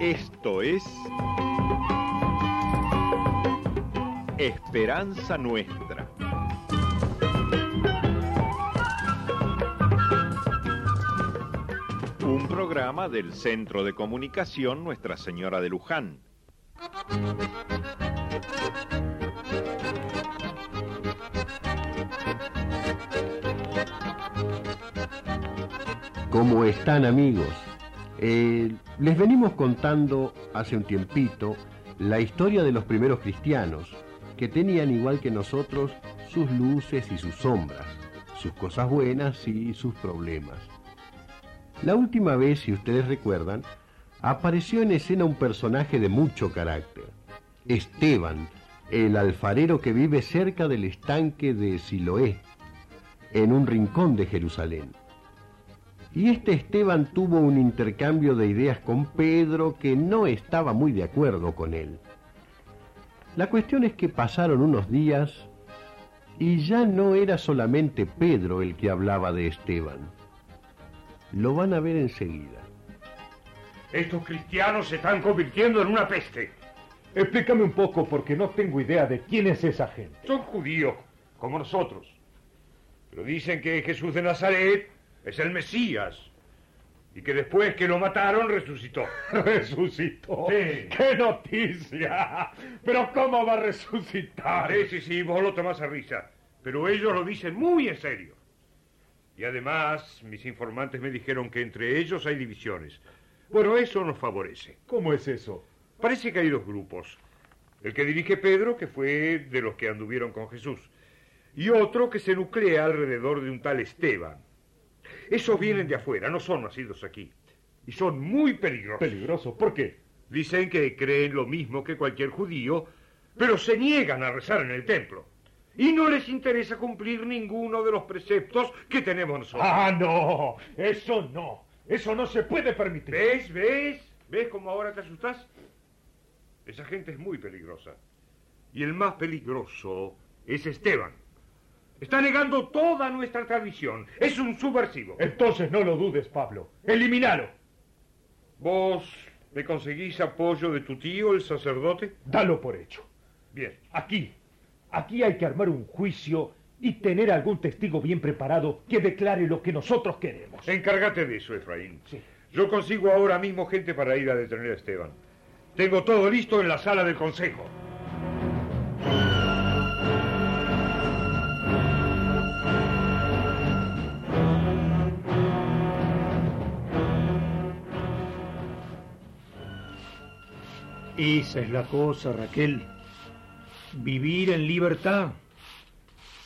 Esto es Esperanza Nuestra. Un programa del Centro de Comunicación Nuestra Señora de Luján. ¿Cómo están amigos? Eh, les venimos contando hace un tiempito la historia de los primeros cristianos, que tenían igual que nosotros sus luces y sus sombras, sus cosas buenas y sus problemas. La última vez, si ustedes recuerdan, apareció en escena un personaje de mucho carácter, Esteban, el alfarero que vive cerca del estanque de Siloé, en un rincón de Jerusalén. Y este Esteban tuvo un intercambio de ideas con Pedro que no estaba muy de acuerdo con él. La cuestión es que pasaron unos días y ya no era solamente Pedro el que hablaba de Esteban. Lo van a ver enseguida. Estos cristianos se están convirtiendo en una peste. Explícame un poco porque no tengo idea de quién es esa gente. Son judíos, como nosotros. Pero dicen que Jesús de Nazaret es el Mesías. Y que después que lo mataron, resucitó. ¿Resucitó? Sí. ¡Qué noticia! ¿Pero cómo va a resucitar? Sí, sí, sí, vos lo tomás a risa. Pero ellos lo dicen muy en serio. Y además, mis informantes me dijeron que entre ellos hay divisiones. Bueno, eso nos favorece. ¿Cómo es eso? Parece que hay dos grupos. El que dirige Pedro, que fue de los que anduvieron con Jesús. Y otro que se nuclea alrededor de un tal Esteban. Esos vienen de afuera, no son nacidos aquí. Y son muy peligrosos. Peligroso. ¿Por qué? Dicen que creen lo mismo que cualquier judío, pero se niegan a rezar en el templo. Y no les interesa cumplir ninguno de los preceptos que tenemos nosotros. Ah, no. Eso no. Eso no se puede permitir. ¿Ves? ¿Ves? ¿Ves cómo ahora te asustás? Esa gente es muy peligrosa. Y el más peligroso es Esteban. Está negando toda nuestra tradición. Es un subversivo. Entonces no lo dudes, Pablo. Eliminalo. ¿Vos me conseguís apoyo de tu tío, el sacerdote? Dalo por hecho. Bien. Aquí. Aquí hay que armar un juicio y tener algún testigo bien preparado que declare lo que nosotros queremos. Encárgate de eso, Efraín. Sí. Yo consigo ahora mismo gente para ir a detener a Esteban. Tengo todo listo en la sala del consejo. Esa es la cosa, Raquel. Vivir en libertad,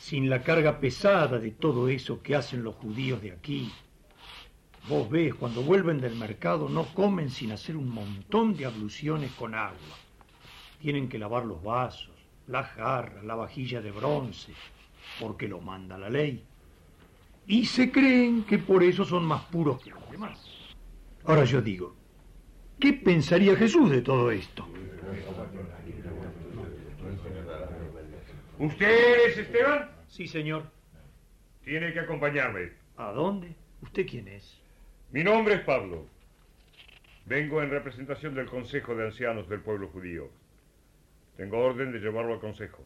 sin la carga pesada de todo eso que hacen los judíos de aquí. Vos ves, cuando vuelven del mercado no comen sin hacer un montón de abluciones con agua. Tienen que lavar los vasos, la jarra, la vajilla de bronce, porque lo manda la ley. Y se creen que por eso son más puros que los demás. Ahora yo digo, ¿qué pensaría Jesús de todo esto? ¿Usted es Esteban? Sí, señor. Tiene que acompañarme. ¿A dónde? ¿Usted quién es? Mi nombre es Pablo. Vengo en representación del Consejo de Ancianos del pueblo judío. Tengo orden de llevarlo al Consejo.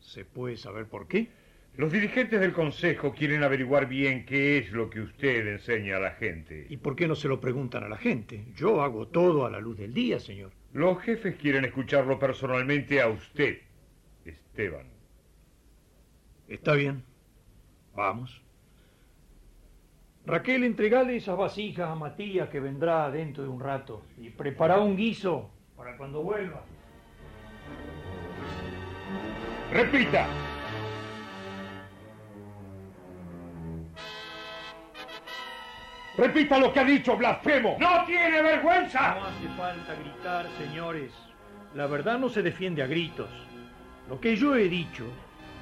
¿Se puede saber por qué? Los dirigentes del Consejo quieren averiguar bien qué es lo que usted enseña a la gente. ¿Y por qué no se lo preguntan a la gente? Yo hago todo a la luz del día, señor. Los jefes quieren escucharlo personalmente a usted, Esteban. Está bien. Vamos. Raquel, entregale esas vasijas a Matías que vendrá dentro de un rato. Y prepara un guiso para cuando vuelva. Repita. Repita lo que ha dicho, blasfemo. ¡No tiene vergüenza! No hace falta gritar, señores. La verdad no se defiende a gritos. Lo que yo he dicho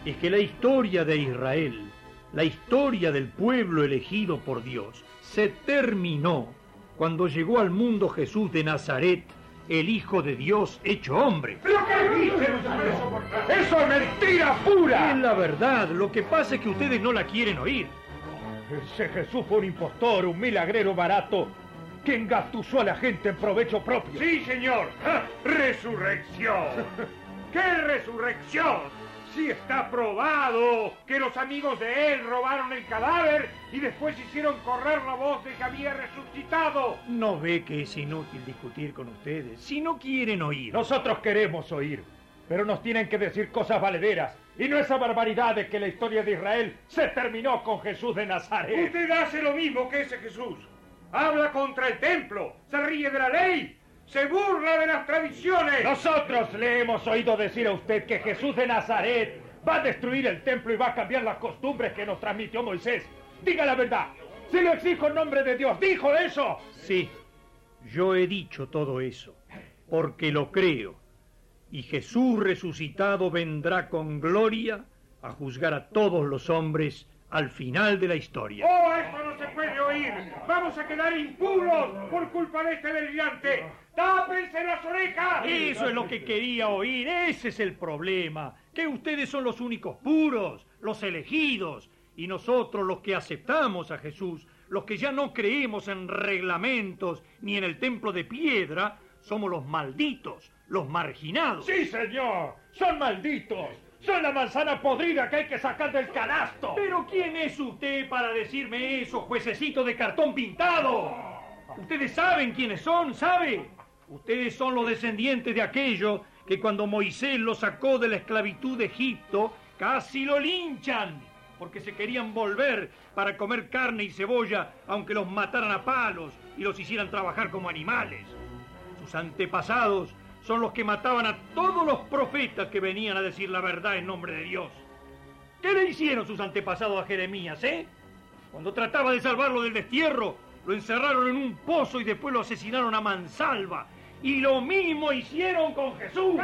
es que la historia de Israel, la historia del pueblo elegido por Dios, se terminó cuando llegó al mundo Jesús de Nazaret, el Hijo de Dios hecho hombre. ¿Pero qué dice usted? ¡Eso es mentira pura! Es la verdad, lo que pasa es que ustedes no la quieren oír. Ese Jesús fue un impostor, un milagrero barato. que engatusó a la gente en provecho propio. Sí, señor. ¡Resurrección! ¿Qué resurrección? Si está probado que los amigos de él robaron el cadáver y después hicieron correr la voz de que había resucitado. ¿No ve que es inútil discutir con ustedes? Si no quieren oír. Nosotros queremos oír, pero nos tienen que decir cosas valederas. Y no esa barbaridad de que la historia de Israel se terminó con Jesús de Nazaret. Usted hace lo mismo que ese Jesús. Habla contra el templo, se ríe de la ley, se burla de las tradiciones. Nosotros le hemos oído decir a usted que Jesús de Nazaret va a destruir el templo y va a cambiar las costumbres que nos transmitió Moisés. Diga la verdad. Se lo exijo en nombre de Dios. ¿Dijo eso? Sí, yo he dicho todo eso, porque lo creo. Y Jesús resucitado vendrá con gloria a juzgar a todos los hombres al final de la historia. ¡Oh, eso no se puede oír! ¡Vamos a quedar impuros por culpa de este delirante! ¡Tápense las orejas! Eso es lo que quería oír, ese es el problema. Que ustedes son los únicos puros, los elegidos, y nosotros los que aceptamos a Jesús, los que ya no creemos en reglamentos ni en el templo de piedra, somos los malditos, los marginados. Sí, señor. Son malditos. Son la manzana podrida que hay que sacar del canasto. Pero ¿quién es usted para decirme eso, juececito de cartón pintado? Ustedes saben quiénes son, ¿sabe? Ustedes son los descendientes de aquellos que cuando Moisés los sacó de la esclavitud de Egipto, casi lo linchan, porque se querían volver para comer carne y cebolla, aunque los mataran a palos y los hicieran trabajar como animales. Sus antepasados son los que mataban a todos los profetas que venían a decir la verdad en nombre de Dios. ¿Qué le hicieron sus antepasados a Jeremías, eh? Cuando trataba de salvarlo del destierro, lo encerraron en un pozo y después lo asesinaron a mansalva. Y lo mismo hicieron con Jesús.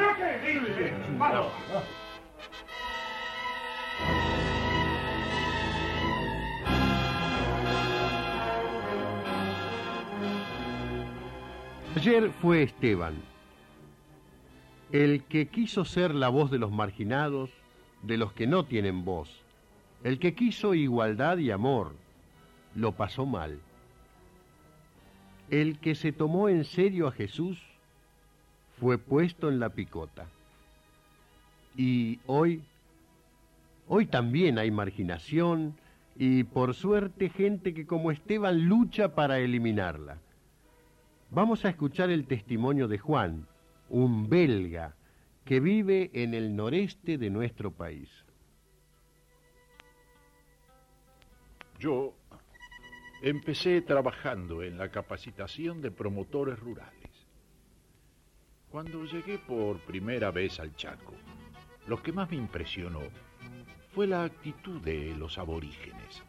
Ayer fue Esteban, el que quiso ser la voz de los marginados, de los que no tienen voz, el que quiso igualdad y amor, lo pasó mal. El que se tomó en serio a Jesús fue puesto en la picota. Y hoy, hoy también hay marginación y por suerte gente que como Esteban lucha para eliminarla. Vamos a escuchar el testimonio de Juan, un belga que vive en el noreste de nuestro país. Yo empecé trabajando en la capacitación de promotores rurales. Cuando llegué por primera vez al Chaco, lo que más me impresionó fue la actitud de los aborígenes.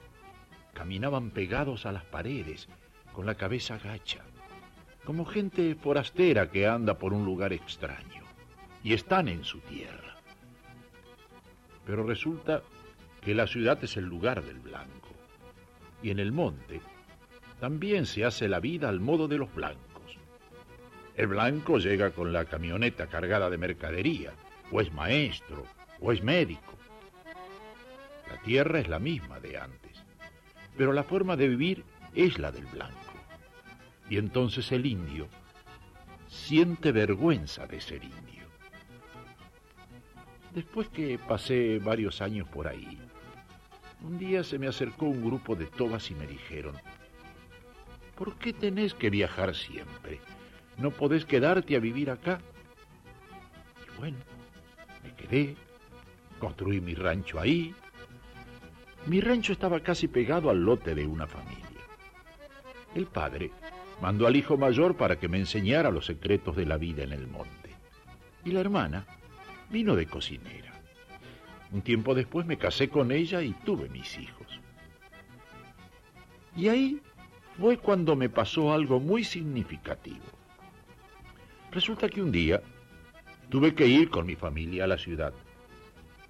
Caminaban pegados a las paredes, con la cabeza gacha, como gente forastera que anda por un lugar extraño, y están en su tierra. Pero resulta que la ciudad es el lugar del blanco, y en el monte también se hace la vida al modo de los blancos. El blanco llega con la camioneta cargada de mercadería, o es maestro, o es médico. La tierra es la misma de antes, pero la forma de vivir es la del blanco. Y entonces el indio siente vergüenza de ser indio. Después que pasé varios años por ahí, un día se me acercó un grupo de tobas y me dijeron, ¿por qué tenés que viajar siempre? ¿No podés quedarte a vivir acá? Y bueno, me quedé, construí mi rancho ahí. Mi rancho estaba casi pegado al lote de una familia. El padre mandó al hijo mayor para que me enseñara los secretos de la vida en el monte. Y la hermana vino de cocinera. Un tiempo después me casé con ella y tuve mis hijos. Y ahí fue cuando me pasó algo muy significativo. Resulta que un día tuve que ir con mi familia a la ciudad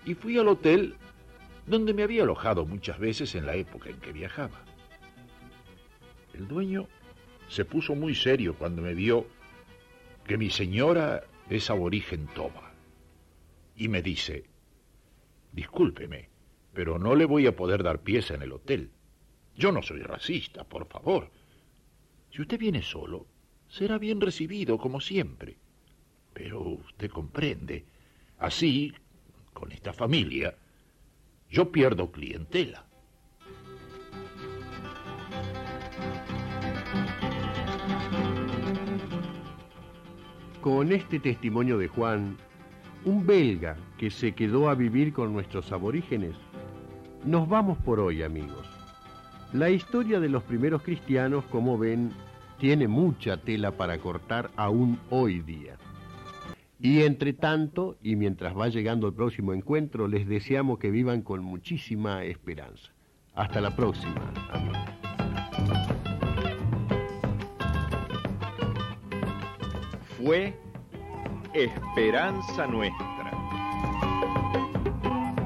y fui al hotel donde me había alojado muchas veces en la época en que viajaba. El dueño se puso muy serio cuando me vio que mi señora es aborigen toba. Y me dice, discúlpeme, pero no le voy a poder dar pieza en el hotel. Yo no soy racista, por favor. Si usted viene solo, será bien recibido como siempre. Pero usted comprende, así, con esta familia, yo pierdo clientela. Con este testimonio de Juan, un belga que se quedó a vivir con nuestros aborígenes, nos vamos por hoy, amigos. La historia de los primeros cristianos, como ven, tiene mucha tela para cortar aún hoy día. Y entre tanto, y mientras va llegando el próximo encuentro, les deseamos que vivan con muchísima esperanza. Hasta la próxima. Fue Esperanza Nuestra,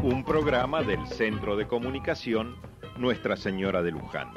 un programa del Centro de Comunicación Nuestra Señora de Luján.